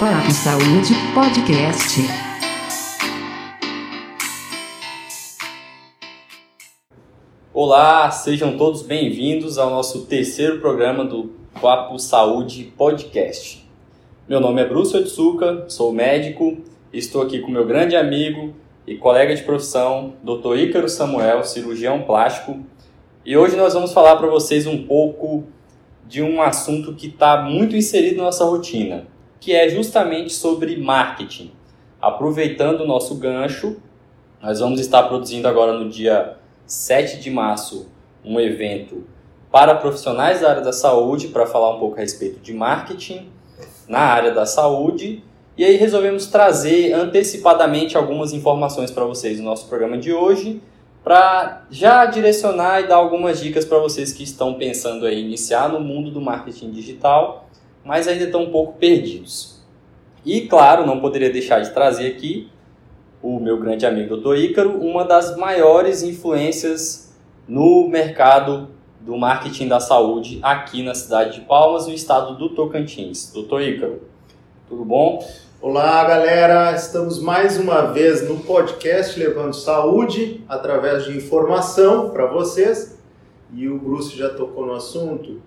Papo Saúde Podcast. Olá, sejam todos bem-vindos ao nosso terceiro programa do Papo Saúde Podcast. Meu nome é Bruce Otsuka, sou médico estou aqui com meu grande amigo e colega de profissão, Dr. Ícaro Samuel, cirurgião plástico, e hoje nós vamos falar para vocês um pouco de um assunto que está muito inserido na nossa rotina, que é justamente sobre marketing. Aproveitando o nosso gancho, nós vamos estar produzindo agora no dia 7 de março um evento para profissionais da área da saúde para falar um pouco a respeito de marketing na área da saúde. E aí resolvemos trazer antecipadamente algumas informações para vocês no nosso programa de hoje, para já direcionar e dar algumas dicas para vocês que estão pensando em iniciar no mundo do marketing digital, mas ainda estão um pouco perdidos. E claro, não poderia deixar de trazer aqui o meu grande amigo Dr. Ícaro, uma das maiores influências no mercado do marketing da saúde aqui na cidade de Palmas, no estado do Tocantins. Dr. Ícaro, tudo bom? Olá, galera! Estamos mais uma vez no podcast Levando Saúde através de informação para vocês. E o Bruce já tocou no assunto.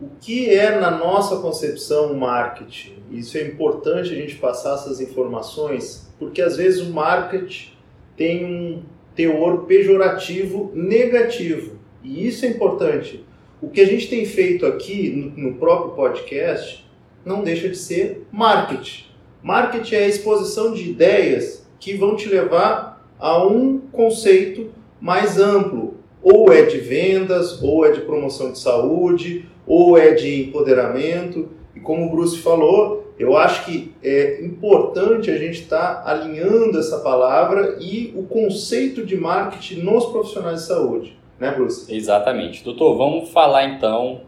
O que é, na nossa concepção, marketing? Isso é importante a gente passar essas informações, porque às vezes o marketing tem um teor pejorativo negativo. E isso é importante. O que a gente tem feito aqui no, próprio podcast não deixa de ser marketing. Marketing é a exposição de ideias que vão te levar a um conceito mais amplo. Ou é de vendas, ou é de promoção de saúde, ou é de empoderamento. E como o Bruce falou, eu acho que é importante a gente estar tá alinhando essa palavra e o conceito de marketing nos profissionais de saúde. Né, Bruce? Exatamente. Doutor, vamos falar então.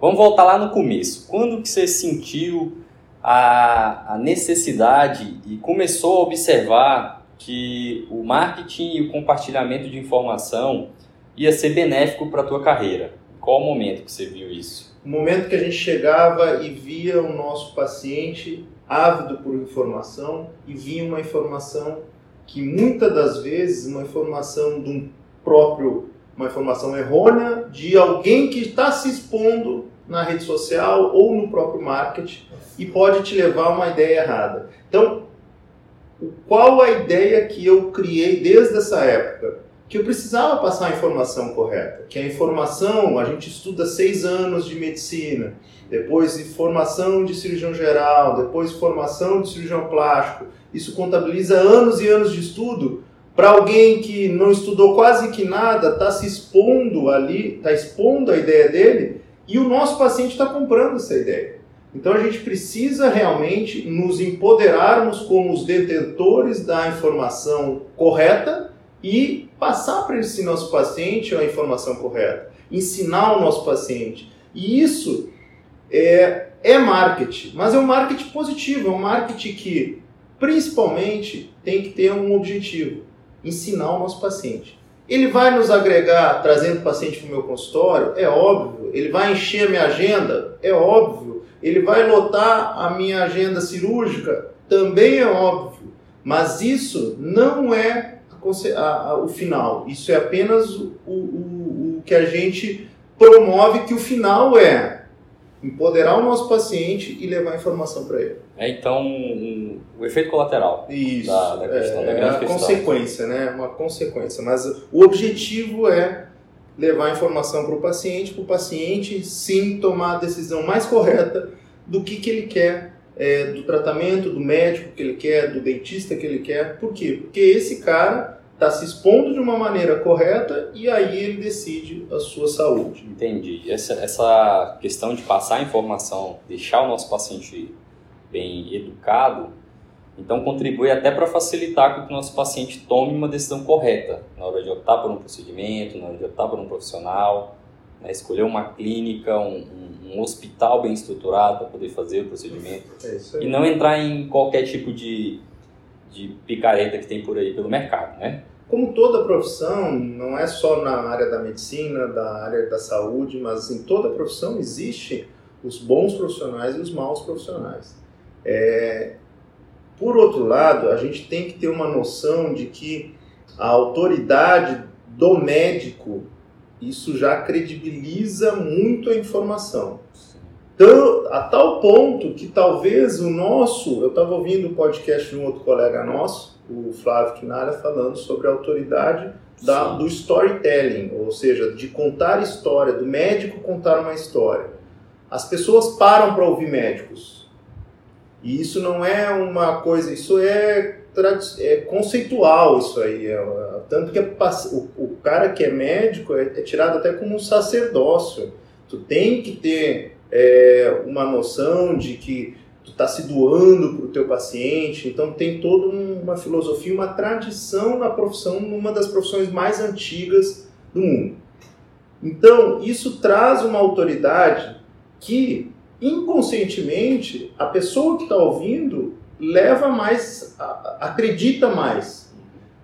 Vamos voltar lá no começo. Quando que você sentiu a, a necessidade e começou a observar que o marketing e o compartilhamento de informação ia ser benéfico para a tua carreira? Qual o momento que você viu isso? O momento que a gente chegava e via o nosso paciente ávido por informação e vinha uma informação que muitas das vezes uma informação de um próprio uma informação errônea de alguém que está se expondo na rede social ou no próprio marketing e pode te levar a uma ideia errada. Então, qual a ideia que eu criei desde essa época? Que eu precisava passar a informação correta. Que a informação, a gente estuda seis anos de medicina, depois de formação de cirurgião geral, depois de formação de cirurgião plástico. Isso contabiliza anos e anos de estudo para alguém que não estudou quase que nada, está se expondo ali, está expondo a ideia dele, e o nosso paciente está comprando essa ideia. Então a gente precisa realmente nos empoderarmos como os detentores da informação correta e passar para esse nosso paciente a informação correta, ensinar o nosso paciente. E isso é, é marketing, mas é um marketing positivo, é um marketing que principalmente tem que ter um objetivo ensinar o nosso paciente. Ele vai nos agregar trazendo o paciente para o meu consultório? É óbvio. Ele vai encher a minha agenda? É óbvio. Ele vai lotar a minha agenda cirúrgica? Também é óbvio. Mas isso não é a, a, o final. Isso é apenas o, o, o que a gente promove, que o final é empoderar o nosso paciente e levar informação para ele. É então um, o efeito colateral Isso, da, da questão, é, da grande é uma questão. consequência, né? Uma consequência. Mas o objetivo é levar informação para o paciente, para o paciente sim tomar a decisão mais correta do que, que ele quer, é, do tratamento, do médico que ele quer, do dentista que ele quer. Por quê? Porque esse cara está se expondo de uma maneira correta e aí ele decide a sua saúde. Entendi. Essa, essa questão de passar a informação, deixar o nosso paciente bem educado, então contribui até para facilitar com que o nosso paciente tome uma decisão correta na hora de optar por um procedimento, na hora de optar por um profissional, né, escolher uma clínica, um, um, um hospital bem estruturado para poder fazer o procedimento É isso aí. e não entrar em qualquer tipo de, de picareta que tem por aí pelo mercado, né? Como toda profissão, não é só na área da medicina, da área da saúde, mas em toda profissão existem os bons profissionais e os maus profissionais. É, por outro lado, a gente tem que ter uma noção de que a autoridade do médico, isso já credibiliza muito a informação. Então, a tal ponto que talvez o nosso, eu estava ouvindo o um podcast de um outro colega nosso, o Flávio Quinalha, falando sobre a autoridade da, do storytelling, ou seja, de contar história, do médico contar uma história. As pessoas param para ouvir médicos. E isso não é uma coisa, isso é, é conceitual, isso aí. É, tanto que é, o, o, cara que é médico é, é tirado até como um sacerdócio. Tu tem que ter é, uma noção de que tu está se doando para o teu paciente, então tem toda uma filosofia, uma tradição na profissão, numa das profissões mais antigas do mundo. Então, isso traz uma autoridade que, inconscientemente, a pessoa que está ouvindo leva mais, acredita mais.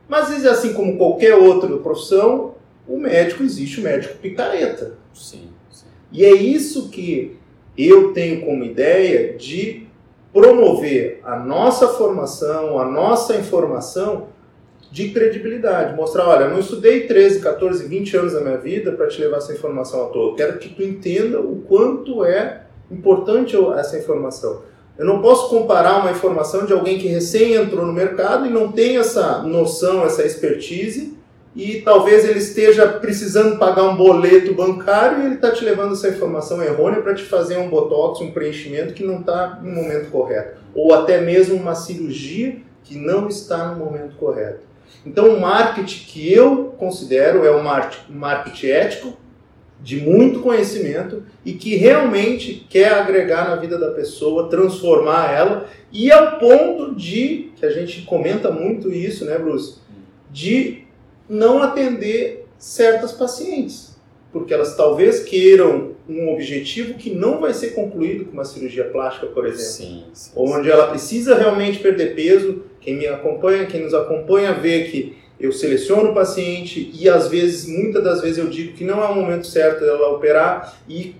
Mas, assim como qualquer outra profissão, o médico existe o médico picareta. Sim, sim. E é isso que eu tenho como ideia de promover a nossa formação, a nossa informação de credibilidade. Mostrar, olha, eu não estudei 13, 14, 20 anos da minha vida para te levar essa informação à toa. Eu quero que tu entenda o quanto é importante essa informação. Eu não posso comparar uma informação de alguém que recém entrou no mercado e não tem essa noção, essa expertise e talvez ele esteja precisando pagar um boleto bancário e ele está te levando essa informação errônea para te fazer um botox, um preenchimento que não está no momento correto, ou até mesmo uma cirurgia que não está no momento correto. Então, o marketing que eu considero é um marketing ético, de muito conhecimento e que realmente quer agregar na vida da pessoa, transformar ela e ao ponto de, que a gente comenta muito isso, né, Bruce, de não atender certas pacientes, porque elas talvez queiram um objetivo que não vai ser concluído com uma cirurgia plástica, por exemplo. Sim, sim, onde ela precisa realmente perder peso. Quem me acompanha, quem nos acompanha, vê que eu seleciono o paciente e às vezes, muitas das vezes eu digo que não é o momento certo dela operar e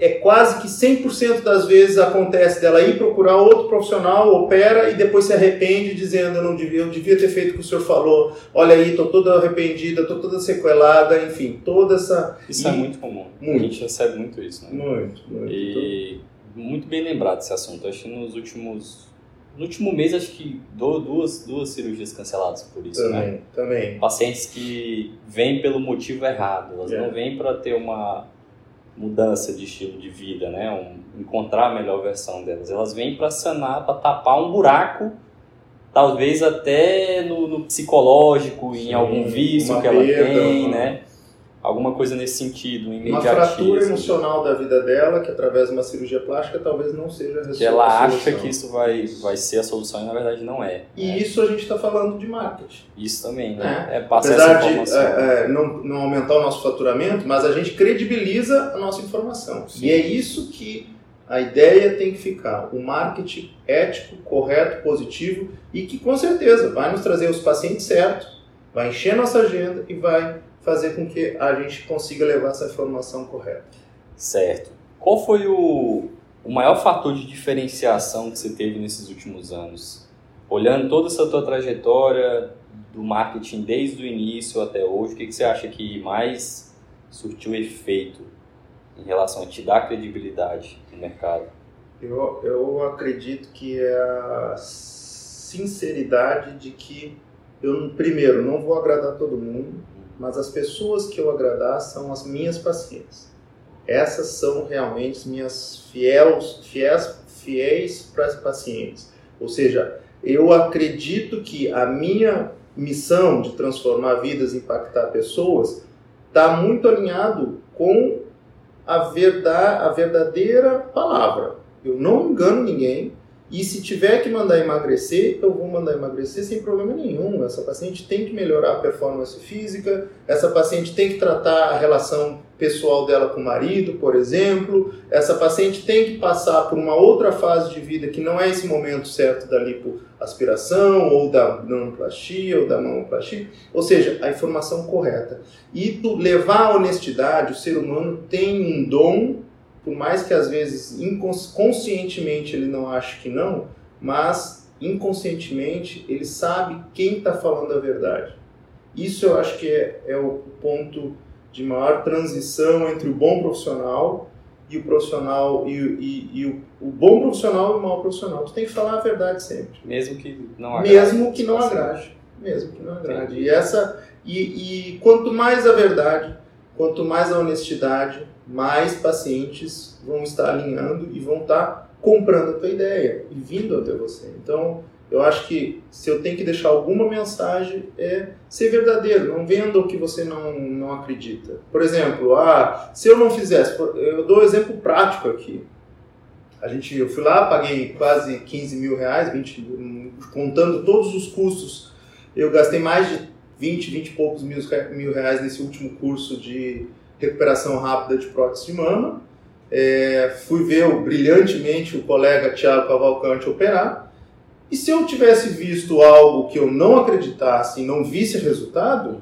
é quase que 100% das vezes acontece dela ir procurar outro profissional, opera e depois se arrepende dizendo eu não devia, eu devia ter feito o que o senhor falou. Olha aí, tô toda arrependida, tô toda sequelada, enfim, toda essa Isso é e... é muito comum. Muito. A gente recebe muito isso, né? Muito, muito. E muito bem lembrado esse assunto. Acho que nos últimos no último mês acho que duas duas cirurgias canceladas por isso, também, né? Também. Pacientes que vêm pelo motivo errado, elas É. não vêm para ter uma mudança de estilo de vida, né? Um, encontrar a melhor versão delas. Elas vêm para sanar, para tapar um buraco, talvez até no, no psicológico, Sim, em algum vício que ela perda, tem, né? Alguma coisa nesse sentido, um Uma fratura imediatismo. emocional da vida dela, que através de uma cirurgia plástica talvez não seja a Que resolução. ela acha que isso vai, vai ser a solução e na verdade não é. E né? isso a gente está falando de marketing. Isso também, né? É. É, passar Apesar essa de informação. é, é, não, não aumentar o nosso faturamento, mas a gente credibiliza a nossa informação. Sim. E é isso que a ideia tem que ficar. O marketing ético, correto, positivo e que com certeza vai nos trazer os pacientes certos, vai encher nossa agenda e vai fazer com que a gente consiga levar essa informação correta. Certo. Qual foi o, o maior fator de diferenciação que você teve nesses últimos anos? Olhando toda essa tua trajetória do marketing desde o início até hoje, o que, que você acha que mais surtiu efeito em relação a te dar credibilidade no mercado? Eu, eu acredito que é a sinceridade de que eu, primeiro, não vou agradar todo mundo, mas as pessoas que eu agradar são as minhas pacientes. Essas são realmente as minhas fiéis, fiéis, fiéis para as pacientes. Ou seja, eu acredito que a minha missão de transformar vidas, impactar pessoas, está muito alinhado com a, verdade, a verdadeira palavra. Eu não engano ninguém. E se tiver que mandar emagrecer, eu vou mandar emagrecer sem problema nenhum. Essa paciente tem que melhorar a performance física, essa paciente tem que tratar a relação pessoal dela com o marido, por exemplo. Essa paciente tem que passar por uma outra fase de vida que não é esse momento certo da lipoaspiração, ou da nanoplastia, ou da mamoplastia. Ou seja, a informação correta. E levar a honestidade, o ser humano tem um dom por mais que às vezes inconscientemente ele não ache que não, mas inconscientemente ele sabe quem está falando a verdade. Isso eu acho que é, é o ponto de maior transição entre o bom profissional e o profissional e, e, e o, o, bom profissional e o mau profissional. Tu tem que falar a verdade sempre. Mesmo que não agrade. Mesmo que não agrade. Mesmo que não agrade. E essa e, e quanto mais a verdade, quanto mais a honestidade, mais pacientes vão estar alinhando e vão estar comprando a tua ideia e vindo até você. Então, eu acho que se eu tenho que deixar alguma mensagem é ser verdadeiro, não venda o que você não, não acredita. Por exemplo, ah, se eu não fizesse, eu dou um exemplo prático aqui. A gente, eu fui lá, paguei quase 15 mil reais, 20, contando todos os custos, eu gastei mais de 20, 20 e poucos mil, mil reais nesse último curso de recuperação rápida de prótese de mama. É, fui ver brilhantemente o colega Tiago Cavalcante operar e se eu tivesse visto algo que eu não acreditasse e não visse resultado,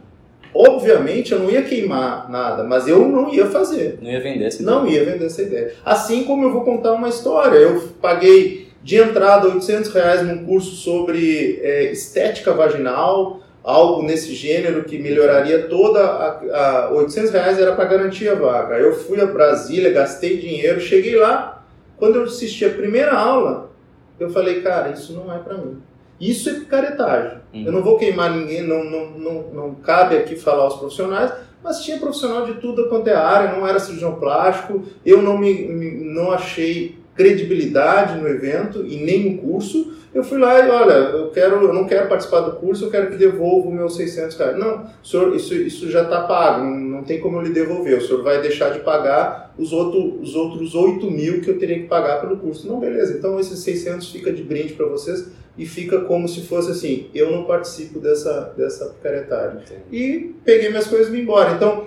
obviamente eu não ia queimar nada, mas eu não ia fazer. Não ia vender essa ideia. Não ia vender essa ideia. Assim como eu vou contar uma história. Eu paguei de entrada 800 reais num curso sobre é, estética vaginal, algo nesse gênero que melhoraria toda a, a 800 reais era para garantir a vaga. Eu fui a Brasília, gastei dinheiro, cheguei lá. Quando eu assisti a primeira aula, eu falei, cara, isso não é para mim. Isso é picaretagem. Uhum. Eu não vou queimar ninguém, não, não, não, não cabe aqui falar aos profissionais, mas tinha profissional de tudo quanto é área, não era cirurgião plástico, eu não, me, me não achei credibilidade no evento e nem no curso, eu fui lá e, olha, eu, quero, eu não quero participar do curso, eu quero que devolva os meus 600 reais. Não, senhor, isso, isso já está pago, não, não, tem como eu lhe devolver. O senhor vai deixar de pagar os, outro, os outros 8 mil que eu teria que pagar pelo curso. Não, beleza, então esses 600 fica de brinde para vocês e fica como se fosse assim, eu não participo dessa, dessa picaretagem. E peguei minhas coisas e vim embora. Então,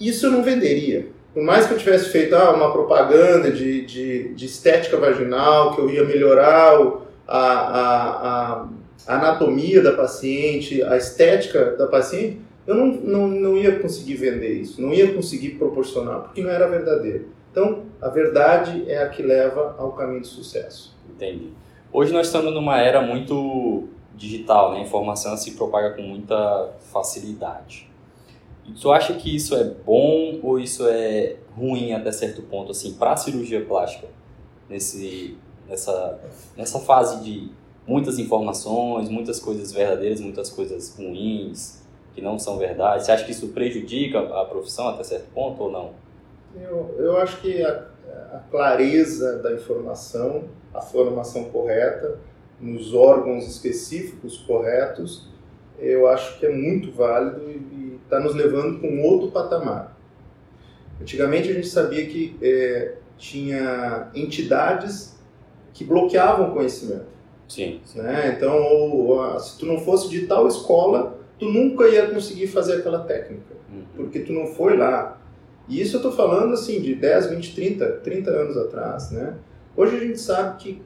isso eu não venderia. Por mais que eu tivesse feito ah, uma propaganda de, de, de estética vaginal, que eu ia melhorar a, a, a anatomia da paciente, a estética da paciente, eu não, não, não ia conseguir vender isso, não ia conseguir proporcionar, porque não era verdadeiro. Então, a verdade é a que leva ao caminho de sucesso. Entendi. Hoje nós estamos numa era muito digital, né? A informação se propaga com muita facilidade. Tu acha que isso é bom ou isso é ruim até certo ponto, assim, para a cirurgia plástica, nesse nessa, nessa fase de muitas informações, muitas coisas verdadeiras, muitas coisas ruins, que não são verdade? Você acha que isso prejudica a profissão até certo ponto ou não? Eu, eu acho que a, a clareza da informação, a formação correta, nos órgãos específicos corretos, eu acho que é muito válido e está nos levando para um outro patamar. Antigamente a gente sabia que é, tinha entidades que bloqueavam o conhecimento. Sim. Né? Então, ou, se tu não fosse de tal escola, tu nunca ia conseguir fazer aquela técnica, uhum. porque tu não foi lá. E isso eu estou falando assim de 10, 20, 30, 30 anos atrás, né? Hoje a gente sabe que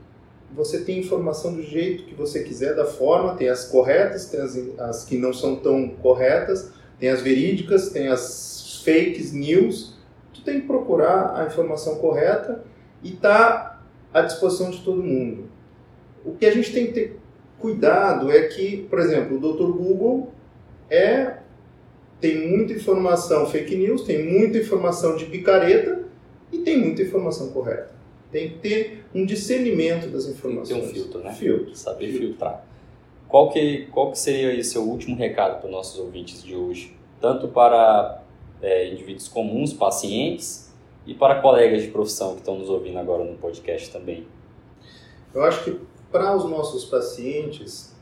você tem informação do jeito que você quiser, da forma, tem as corretas, tem as, as que não são tão corretas, tem as verídicas, tem as fakes news. Tu tem que procurar a informação correta e tá à disposição de todo mundo. O que a gente tem que ter cuidado é que, por exemplo, o Dr. Google é tem muita informação fake news, tem muita informação de picareta e tem muita informação correta. Tem que ter um discernimento das informações. Tem um filtro, né? Filtro. Saber filtrar. Qual que, qual que seria o seu último recado para os nossos ouvintes de hoje? Tanto para é, indivíduos comuns, pacientes, e para colegas de profissão que estão nos ouvindo agora no podcast também? Eu acho que para os nossos pacientes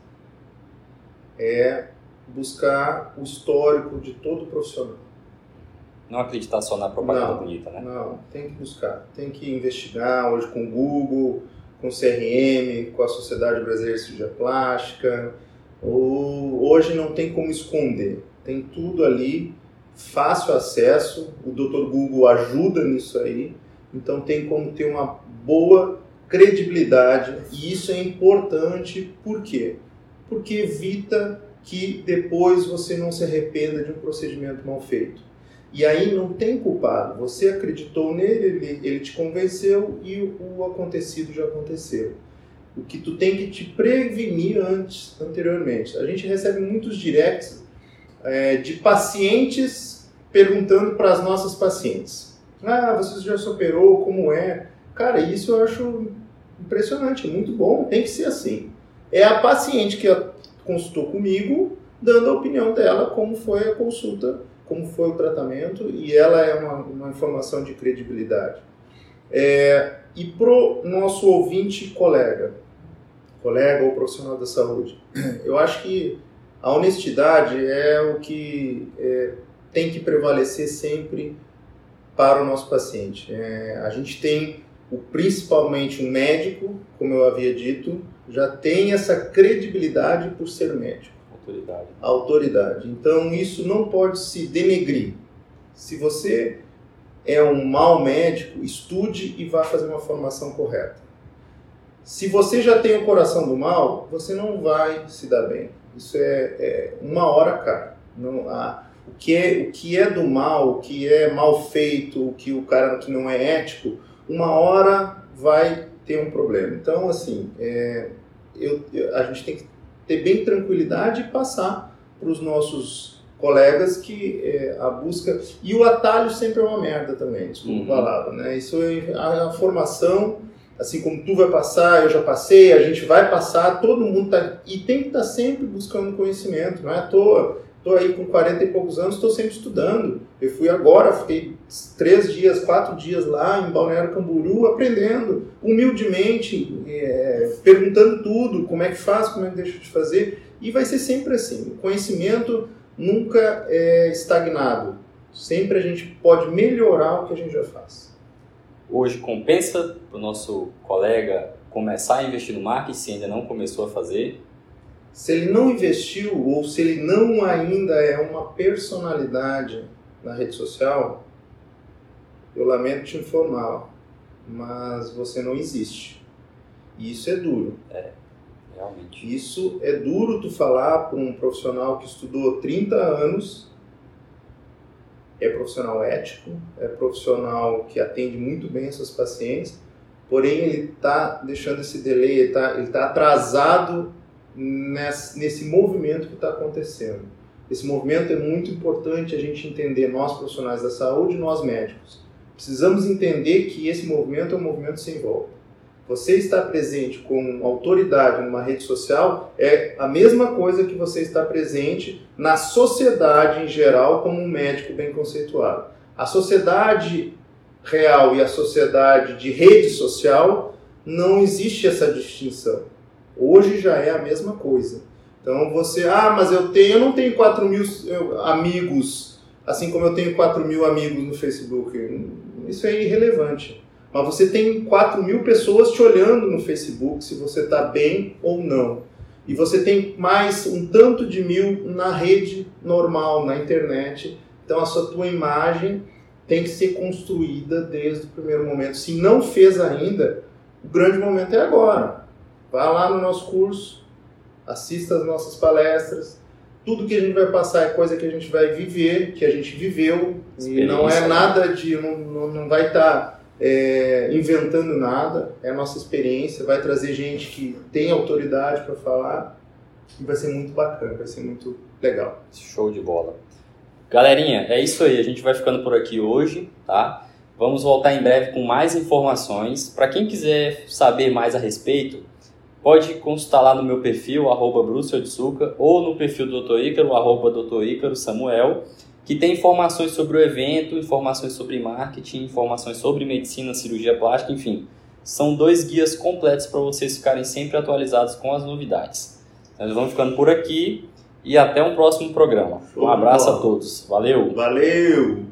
é buscar o histórico de todo profissional. Não acreditar só na propaganda não, bonita, né? Não, tem que buscar, tem que investigar hoje com o Google, com o CRM, com a Sociedade Brasileira de Cirurgia Plástica. Hoje não tem como esconder, tem tudo ali fácil acesso, o Dr. Google ajuda nisso aí, então tem como ter uma boa credibilidade e isso é importante, por quê? Porque evita que depois você não se arrependa de um procedimento mal feito. E aí não tem culpado, você acreditou nele, ele, ele te convenceu e o acontecido já aconteceu. o que tu tem que te prevenir antes, anteriormente. A gente recebe muitos directs é, de pacientes perguntando para as nossas pacientes: Ah, você já se operou? Como é? Cara, isso eu acho impressionante, muito bom, tem que ser assim. É a paciente que consultou comigo dando a opinião dela como foi a consulta, como foi o tratamento, e ela é uma, uma informação de credibilidade. É, e pro nosso ouvinte colega, colega ou profissional da saúde, eu acho que a honestidade é o que é, tem que prevalecer sempre para o nosso paciente. É, a gente tem o, principalmente um médico, como eu havia dito, já tem essa credibilidade por ser médico. Autoridade. Autoridade. Então isso não pode se denegrir. Se você é um mau médico, estude e vá fazer uma formação correta. Se você já tem o coração do mal, você não vai se dar bem. Isso é, é uma hora cai. Não, a, o, que é, o que é do mal, o que é mal feito, o que o cara que não é ético, uma hora vai ter um problema. Então, assim, é, eu, a gente tem que ter bem tranquilidade e passar para os nossos colegas que é, a busca e o atalho sempre é uma merda também desculpa uhum. palavra né isso é a, a, formação assim como tu vai passar eu já passei a gente vai passar todo mundo tá e tem que estar tá sempre buscando conhecimento não é à toa Estou aí com 40 e poucos anos, estou sempre estudando. Eu fui agora, fiquei três dias, quatro dias lá em Balneário Camboriú aprendendo, humildemente, é, perguntando tudo, como é que faz, como é que deixa de fazer. E vai ser sempre assim. O conhecimento nunca é estagnado. Sempre a gente pode melhorar o que a gente já faz. Hoje compensa para o nosso colega começar a investir no marketing se ainda não começou a fazer? Se ele não investiu ou se ele não ainda é uma personalidade na rede social, eu lamento te informar, mas você não existe. E isso é duro. É, realmente. Isso é duro tu falar para um profissional que estudou 30 anos, é profissional ético, é profissional que atende muito bem essas pacientes, porém ele está deixando esse delay, ele está tá atrasado nesse, movimento que está acontecendo. Esse movimento é muito importante a gente entender, nós profissionais da saúde, nós médicos. Precisamos entender que esse movimento é um movimento sem volta. Você estar presente com autoridade numa rede social é a mesma coisa que você estar presente na sociedade em geral como um médico bem conceituado. A sociedade real e a sociedade de rede social não existe essa distinção. Hoje já é a mesma coisa. Então você, ah, mas eu tenho, eu não tenho 4 mil amigos, assim como eu tenho 4 mil amigos no Facebook. Isso é irrelevante. Mas você tem 4 mil pessoas te olhando no Facebook se você está bem ou não. E você tem mais um tanto de mil na rede normal, na internet. Então a sua tua imagem tem que ser construída desde o primeiro momento. Se não fez ainda, o grande momento é agora. Vá lá no nosso curso, assista as nossas palestras. Tudo que a gente vai passar é coisa que a gente vai viver, que a gente viveu. E não é nada de. Não, não, não vai estar tá, é, inventando nada. É a nossa experiência. Vai trazer gente que tem autoridade para falar. E vai ser muito bacana, vai ser muito legal. Show de bola. Galerinha, é isso aí. A gente vai ficando por aqui hoje, tá? Vamos voltar em breve com mais informações. Para quem quiser saber mais a respeito, pode consultar lá no meu perfil, arroba ou no perfil do Dr. Ícaro, arroba Dr. Ícaro Samuel, que tem informações sobre o evento, informações sobre marketing, informações sobre medicina, cirurgia plástica, enfim. São dois guias completos para vocês ficarem sempre atualizados com as novidades. Nós vamos ficando por aqui e até um próximo programa. Um abraço a todos. Valeu! Valeu!